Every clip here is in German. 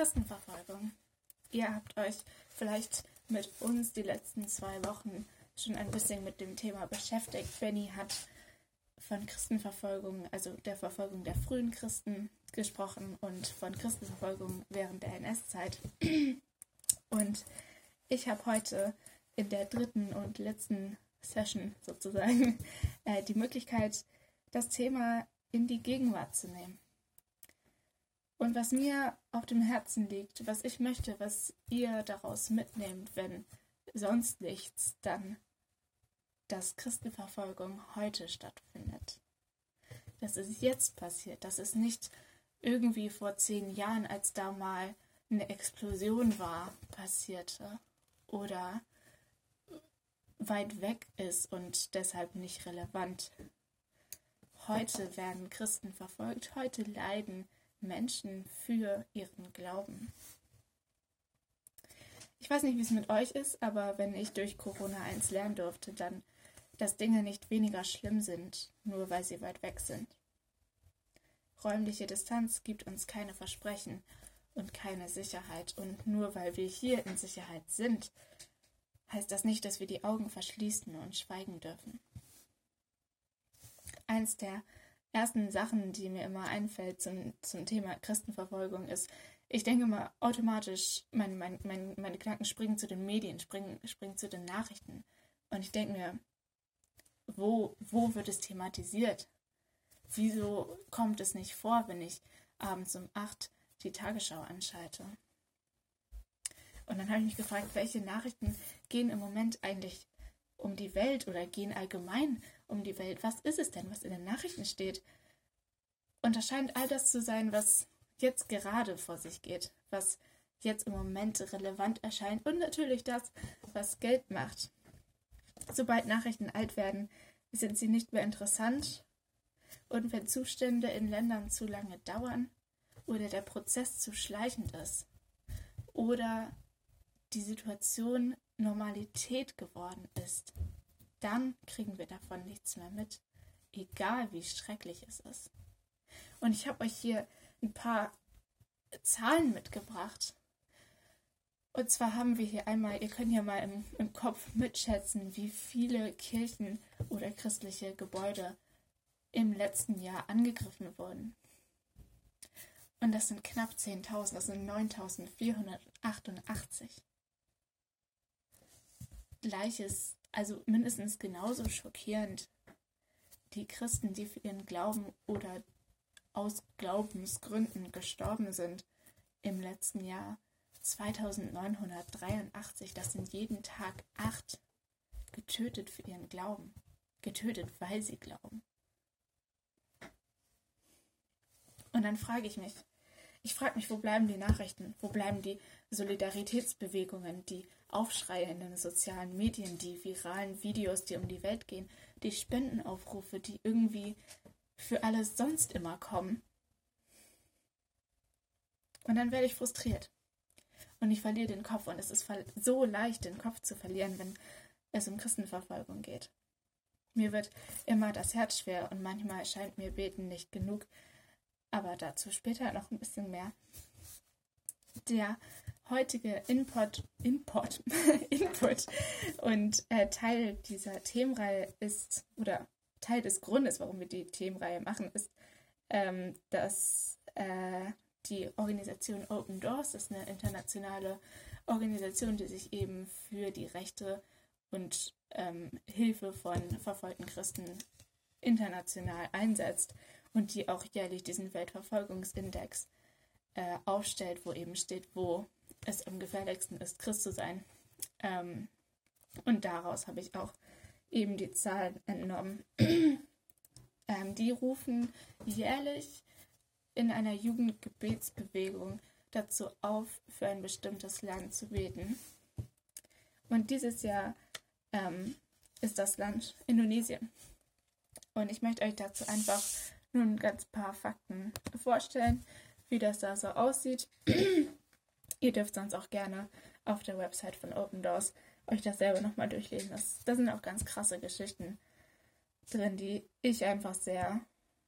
Christenverfolgung. Ihr habt euch vielleicht mit uns die letzten zwei Wochen schon ein bisschen mit dem Thema beschäftigt. Benny hat von Christenverfolgung, also der Verfolgung der frühen Christen gesprochen und von Christenverfolgung während der NS-Zeit. Und ich habe heute in der dritten und letzten Session sozusagen äh, die Möglichkeit, das Thema in die Gegenwart zu nehmen. Und was mir auf dem Herzen liegt, was ich möchte, was ihr daraus mitnehmt, wenn sonst nichts, dann, dass Christenverfolgung heute stattfindet. Dass es jetzt passiert, dass es nicht irgendwie vor zehn Jahren, als da mal eine Explosion war, passierte oder weit weg ist und deshalb nicht relevant. Heute werden Christen verfolgt, heute leiden Menschen für ihren Glauben. Ich weiß nicht, wie es mit euch ist, aber wenn ich durch Corona eins lernen durfte, dann, dass Dinge nicht weniger schlimm sind, nur weil sie weit weg sind. Räumliche Distanz gibt uns keine Versprechen und keine Sicherheit. Und nur weil wir hier in Sicherheit sind, heißt das nicht, dass wir die Augen verschließen und schweigen dürfen. Eins der ersten Sachen, die mir immer einfällt zum, zum Thema Christenverfolgung, ist, ich denke mal automatisch, mein, mein, mein, meine Gedanken springen zu den Medien, springen, springen zu den Nachrichten. Und ich denke mir, wo, wo wird es thematisiert? Wieso kommt es nicht vor, wenn ich abends um acht die Tagesschau anschalte? Und dann habe ich mich gefragt, welche Nachrichten gehen im Moment eigentlich um die Welt oder gehen allgemein um die Welt? Was ist es denn, was in den Nachrichten steht? Und das scheint all das zu sein, was jetzt gerade vor sich geht, was jetzt im Moment relevant erscheint und natürlich das, was Geld macht. Sobald Nachrichten alt werden, sind sie nicht mehr interessant und wenn Zustände in Ländern zu lange dauern oder der Prozess zu schleichend ist oder die Situation Normalität geworden ist, dann kriegen wir davon nichts mehr mit, egal wie schrecklich es ist. Und ich habe euch hier ein paar Zahlen mitgebracht. Und zwar haben wir hier einmal, ihr könnt ja mal im, im Kopf mitschätzen, wie viele Kirchen oder christliche Gebäude im letzten Jahr angegriffen wurden. Und das sind knapp 10.000, das sind 9.488. Gleiches, also mindestens genauso schockierend, die Christen, die für ihren Glauben oder aus Glaubensgründen gestorben sind im letzten Jahr. 2983, das sind jeden Tag acht getötet für ihren Glauben. Getötet, weil sie glauben. Und dann frage ich mich, ich frage mich, wo bleiben die Nachrichten? Wo bleiben die Solidaritätsbewegungen, die Aufschreie in den sozialen Medien, die viralen Videos, die um die Welt gehen, die Spendenaufrufe, die irgendwie für alles sonst immer kommen? Und dann werde ich frustriert. Und ich verliere den Kopf. Und es ist so leicht, den Kopf zu verlieren, wenn es um Christenverfolgung geht. Mir wird immer das Herz schwer und manchmal scheint mir Beten nicht genug, aber dazu später noch ein bisschen mehr. Der heutige Input, Input, Input und äh, Teil dieser Themenreihe ist, oder Teil des Grundes, warum wir die Themenreihe machen, ist, ähm, dass äh, die Organisation Open Doors ist eine internationale Organisation, die sich eben für die Rechte und ähm, Hilfe von verfolgten Christen international einsetzt und die auch jährlich diesen Weltverfolgungsindex äh, aufstellt, wo eben steht, wo es am gefährlichsten ist, Christ zu sein. Ähm, und daraus habe ich auch eben die Zahlen entnommen. ähm, die rufen jährlich in einer Jugendgebetsbewegung dazu auf, für ein bestimmtes Land zu beten. Und dieses Jahr ähm, ist das Land Indonesien. Und ich möchte euch dazu einfach nun ganz paar Fakten vorstellen, wie das da so aussieht. Ihr dürft sonst auch gerne auf der Website von Open Doors euch das selber nochmal durchlesen. Das, da sind auch ganz krasse Geschichten drin, die ich einfach sehr,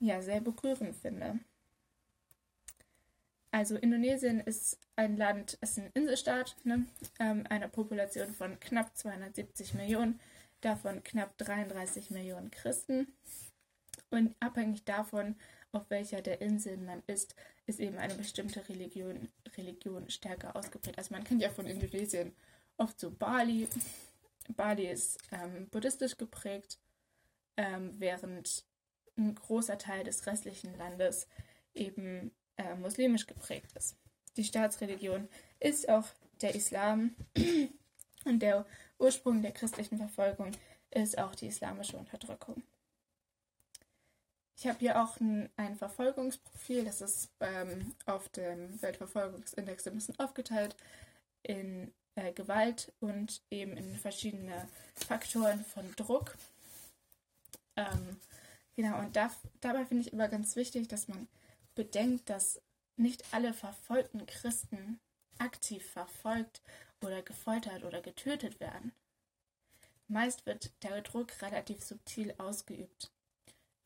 ja, sehr berührend finde. Also Indonesien ist ein Land, ist ein Inselstaat, ne? ähm, eine Population von knapp 270 Millionen, davon knapp 33 Millionen Christen. Und abhängig davon, auf welcher der Inseln man ist, ist eben eine bestimmte Religion, Religion stärker ausgeprägt. Also man kennt ja von Indonesien oft so Bali. Bali ist ähm, buddhistisch geprägt, ähm, während ein großer Teil des restlichen Landes eben äh, muslimisch geprägt ist. Die Staatsreligion ist auch der Islam und der Ursprung der christlichen Verfolgung ist auch die islamische Unterdrückung. Ich habe hier auch ein, ein, Verfolgungsprofil, das ist ähm, auf dem Weltverfolgungsindex ein bisschen aufgeteilt in äh, Gewalt und eben in verschiedene Faktoren von Druck. Ähm, genau, und da, dabei finde ich immer ganz wichtig, dass man bedenkt, dass nicht alle verfolgten Christen aktiv verfolgt oder gefoltert oder getötet werden. Meist wird der Druck relativ subtil ausgeübt.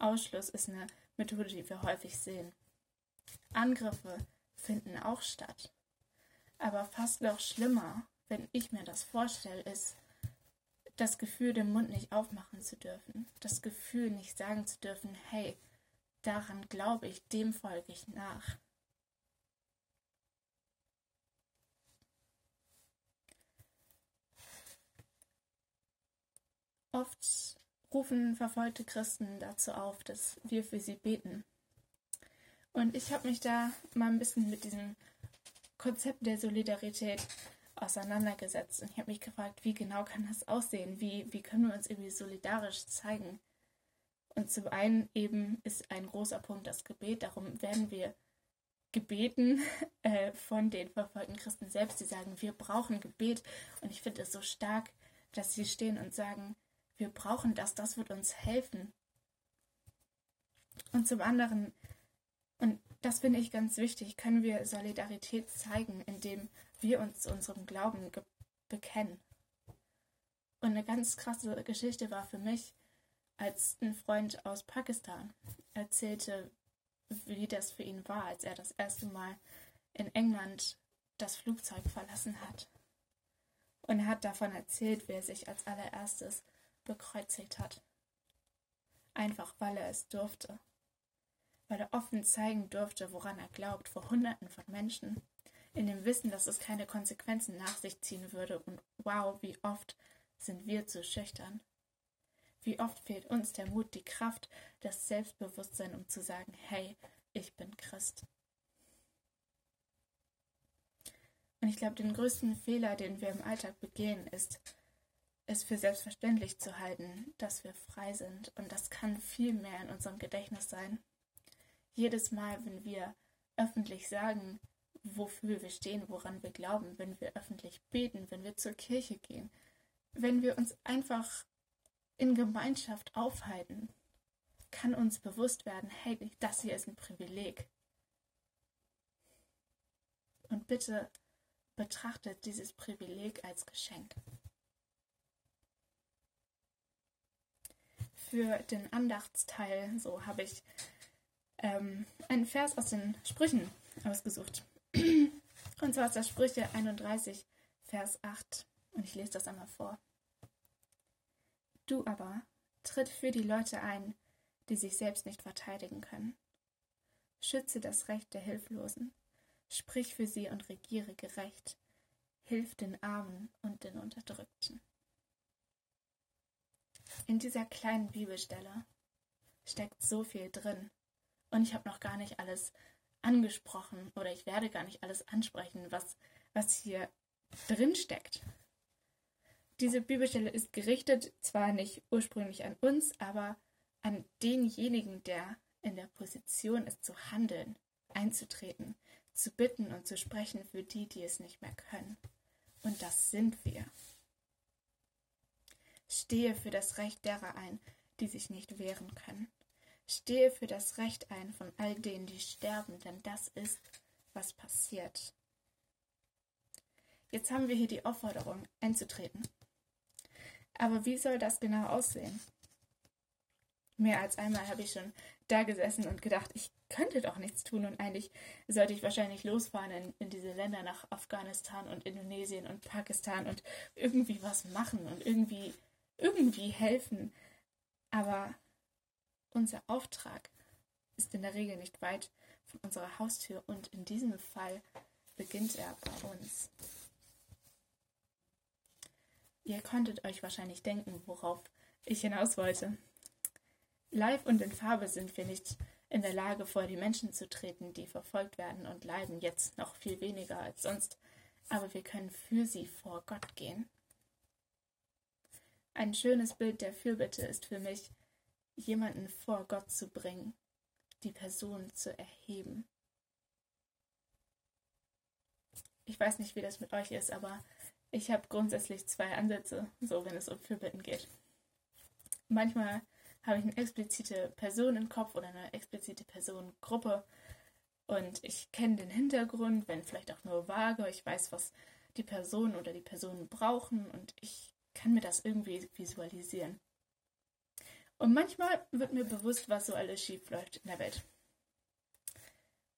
Ausschluss ist eine Methode, die wir häufig sehen. Angriffe finden auch statt. Aber fast noch schlimmer, wenn ich mir das vorstelle, ist das Gefühl, den Mund nicht aufmachen zu dürfen. Das Gefühl, nicht sagen zu dürfen, hey, daran glaube ich, dem folge ich nach. Oft rufen verfolgte Christen dazu auf, dass wir für sie beten. Und ich habe mich da mal ein bisschen mit diesem Konzept der Solidarität auseinandergesetzt. Und ich habe mich gefragt, wie genau kann das aussehen? Wie, wie können wir uns irgendwie solidarisch zeigen? Und zum einen eben ist ein großer Punkt das Gebet. Darum werden wir gebeten äh, von den verfolgten Christen selbst, die sagen, wir brauchen Gebet. Und ich finde es so stark, dass sie stehen und sagen, wir brauchen das, das wird uns helfen. Und zum anderen, und das finde ich ganz wichtig, können wir Solidarität zeigen, indem wir uns zu unserem Glauben bekennen. Und eine ganz krasse Geschichte war für mich, als ein Freund aus Pakistan erzählte, wie das für ihn war, als er das erste Mal in England das Flugzeug verlassen hat. Und er hat davon erzählt, wie er sich als allererstes bekreuzigt hat. Einfach weil er es durfte. Weil er offen zeigen durfte, woran er glaubt, vor Hunderten von Menschen. In dem Wissen, dass es keine Konsequenzen nach sich ziehen würde. Und wow, wie oft sind wir zu schüchtern. Wie oft fehlt uns der Mut, die Kraft, das Selbstbewusstsein, um zu sagen, hey, ich bin Christ. Und ich glaube, den größten Fehler, den wir im Alltag begehen, ist, es für selbstverständlich zu halten, dass wir frei sind. Und das kann viel mehr in unserem Gedächtnis sein. Jedes Mal, wenn wir öffentlich sagen, wofür wir stehen, woran wir glauben, wenn wir öffentlich beten, wenn wir zur Kirche gehen, wenn wir uns einfach in Gemeinschaft aufhalten, kann uns bewusst werden, hey, das hier ist ein Privileg. Und bitte betrachtet dieses Privileg als Geschenk. Für den Andachtsteil, so habe ich ähm, einen Vers aus den Sprüchen ausgesucht. Und zwar aus der Sprüche 31, Vers 8. Und ich lese das einmal vor. Du aber tritt für die Leute ein, die sich selbst nicht verteidigen können. Schütze das Recht der Hilflosen, sprich für sie und regiere gerecht, hilf den Armen und den Unterdrückten. In dieser kleinen Bibelstelle steckt so viel drin. Und ich habe noch gar nicht alles angesprochen oder ich werde gar nicht alles ansprechen, was, was hier drin steckt. Diese Bibelstelle ist gerichtet zwar nicht ursprünglich an uns, aber an denjenigen, der in der Position ist zu handeln, einzutreten, zu bitten und zu sprechen für die, die es nicht mehr können. Und das sind wir. Stehe für das Recht derer ein, die sich nicht wehren können. Stehe für das Recht ein von all denen, die sterben, denn das ist, was passiert. Jetzt haben wir hier die Aufforderung, einzutreten. Aber wie soll das genau aussehen? Mehr als einmal habe ich schon da gesessen und gedacht, ich könnte doch nichts tun und eigentlich sollte ich wahrscheinlich losfahren in, in diese Länder nach Afghanistan und Indonesien und Pakistan und irgendwie was machen und irgendwie, irgendwie helfen. Aber unser Auftrag ist in der Regel nicht weit von unserer Haustür und in diesem Fall beginnt er bei uns. Ihr konntet euch wahrscheinlich denken, worauf ich hinaus wollte. Live und in Farbe sind wir nicht in der Lage, vor die Menschen zu treten, die verfolgt werden und leiden, jetzt noch viel weniger als sonst, aber wir können für sie vor Gott gehen. Ein schönes Bild der Fürbitte ist für mich, jemanden vor Gott zu bringen, die Person zu erheben. Ich weiß nicht, wie das mit euch ist, aber ich habe grundsätzlich zwei Ansätze, so wenn es um Fürbitten geht. Manchmal habe ich eine explizite Person im Kopf oder eine explizite Personengruppe und ich kenne den Hintergrund, wenn vielleicht auch nur vage. Ich weiß, was die Person oder die Personen brauchen und ich kann mir das irgendwie visualisieren. Und manchmal wird mir bewusst, was so alles schief läuft in der Welt.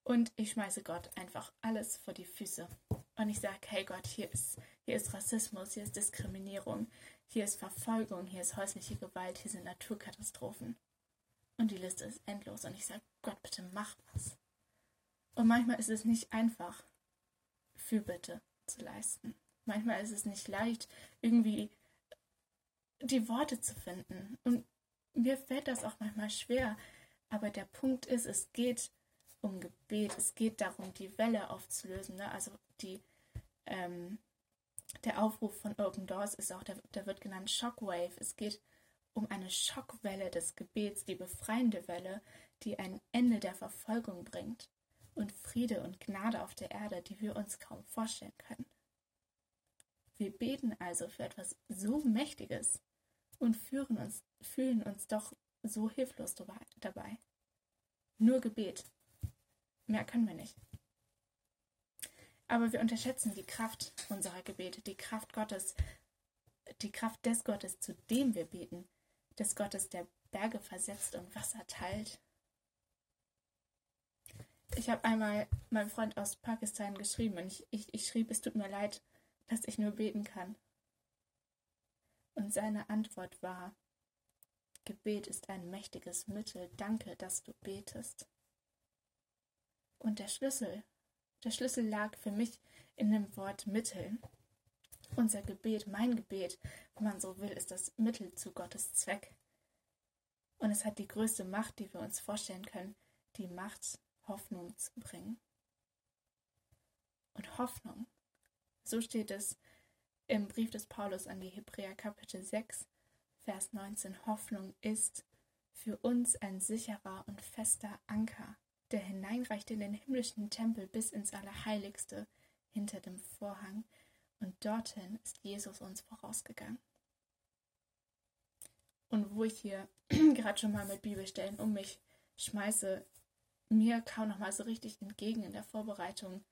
Und ich schmeiße Gott einfach alles vor die Füße. Und ich sage, hey Gott, hier ist, hier ist Rassismus, hier ist Diskriminierung, hier ist Verfolgung, hier ist häusliche Gewalt, hier sind Naturkatastrophen. Und die Liste ist endlos. Und ich sage, Gott, bitte mach was. Und manchmal ist es nicht einfach, Fürbitte zu leisten. Manchmal ist es nicht leicht, irgendwie die Worte zu finden. Und mir fällt das auch manchmal schwer. Aber der Punkt ist, es geht um Gebet. Es geht darum, die Welle aufzulösen. Ne? Also die, ähm, der Aufruf von Open Doors ist auch, der, der wird genannt Shockwave. Es geht um eine Schockwelle des Gebets, die befreiende Welle, die ein Ende der Verfolgung bringt und Friede und Gnade auf der Erde, die wir uns kaum vorstellen können. Wir beten also für etwas so Mächtiges und führen uns, fühlen uns doch so hilflos dabei. Nur Gebet. Mehr können wir nicht. Aber wir unterschätzen die Kraft unserer Gebete, die Kraft Gottes, die Kraft des Gottes, zu dem wir beten, des Gottes, der Berge versetzt und Wasser teilt. Ich habe einmal meinem Freund aus Pakistan geschrieben und ich, ich, ich schrieb, es tut mir leid, dass ich nur beten kann. Und seine Antwort war, Gebet ist ein mächtiges Mittel, danke, dass du betest. Und der Schlüssel der Schlüssel lag für mich in dem Wort Mittel. Unser Gebet, mein Gebet, wenn man so will, ist das Mittel zu Gottes Zweck. Und es hat die größte Macht, die wir uns vorstellen können, die Macht, Hoffnung zu bringen. Und Hoffnung, so steht es im Brief des Paulus an die Hebräer Kapitel 6, Vers 19, Hoffnung ist für uns ein sicherer und fester Anker, der hineinreicht in den himmlischen Tempel bis ins Allerheiligste hinter dem Vorhang, und dorthin ist Jesus uns vorausgegangen. Und wo ich hier gerade schon mal mit Bibelstellen um mich schmeiße, mir kaum noch mal so richtig entgegen in der Vorbereitung.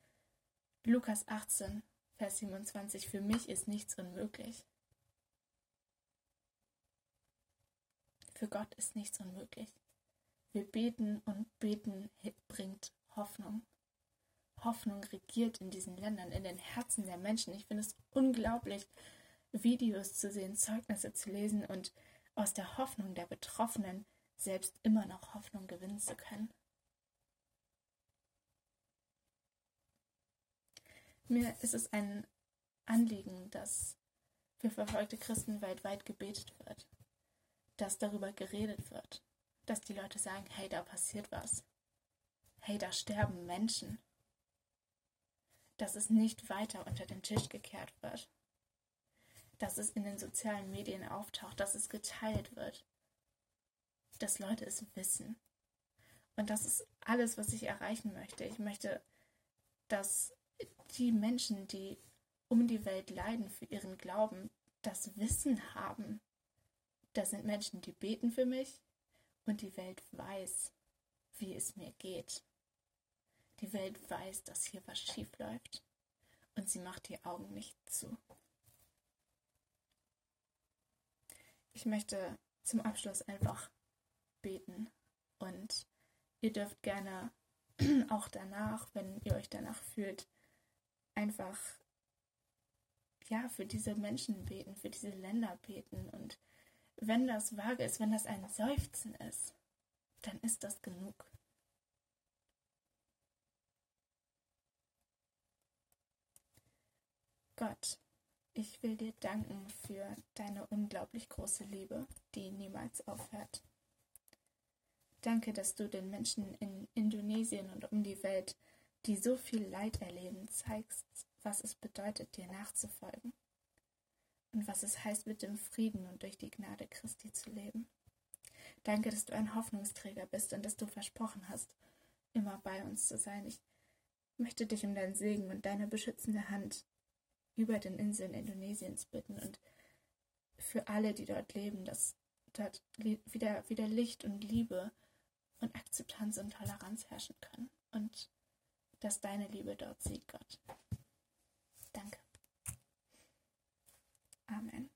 Lukas 18, Vers 27, für mich ist nichts unmöglich. Für Gott ist nichts unmöglich. Wir beten und beten bringt Hoffnung. Hoffnung regiert in diesen Ländern, in den Herzen der Menschen. Ich finde es unglaublich, Videos zu sehen, Zeugnisse zu lesen und aus der Hoffnung der Betroffenen selbst immer noch Hoffnung gewinnen zu können. Mir ist es ein Anliegen, dass für verfolgte Christen weltweit gebetet wird, dass darüber geredet wird, dass die Leute sagen, hey, da passiert was. Hey, da sterben Menschen. Dass es nicht weiter unter den Tisch gekehrt wird. Dass es in den sozialen Medien auftaucht, dass es geteilt wird. Dass Leute es wissen. Und das ist alles, was ich erreichen möchte. Ich möchte, dass die Menschen, die um die Welt leiden für ihren Glauben, das Wissen haben. Das sind Menschen, die beten für mich, und die Welt weiß, wie es mir geht. Die Welt weiß, dass hier was schief läuft und sie macht die Augen nicht zu. Ich möchte zum Abschluss einfach beten und ihr dürft gerne auch danach, wenn ihr euch danach fühlt, einfach ja für diese Menschen beten, für diese Länder beten. Und wenn das vage ist, wenn das ein Seufzen ist, dann ist das genug. Gott, ich will dir danken für deine unglaublich große Liebe, die niemals aufhört. Danke, dass du den Menschen in Indonesien und um die Welt, die so viel Leid erleben, zeigst, was es bedeutet, dir nachzufolgen und was es heißt, mit dem Frieden und durch die Gnade Christi zu leben. Danke, dass du ein Hoffnungsträger bist und dass du versprochen hast, immer bei uns zu sein. Ich möchte dich um deinen Segen und deine beschützende Hand über den Inseln Indonesiens bitten und für alle, die dort leben, dass dort wieder, wieder Licht und Liebe und Akzeptanz und Toleranz herrschen können und dass deine Liebe dort siegt, Gott. Danke. Amen.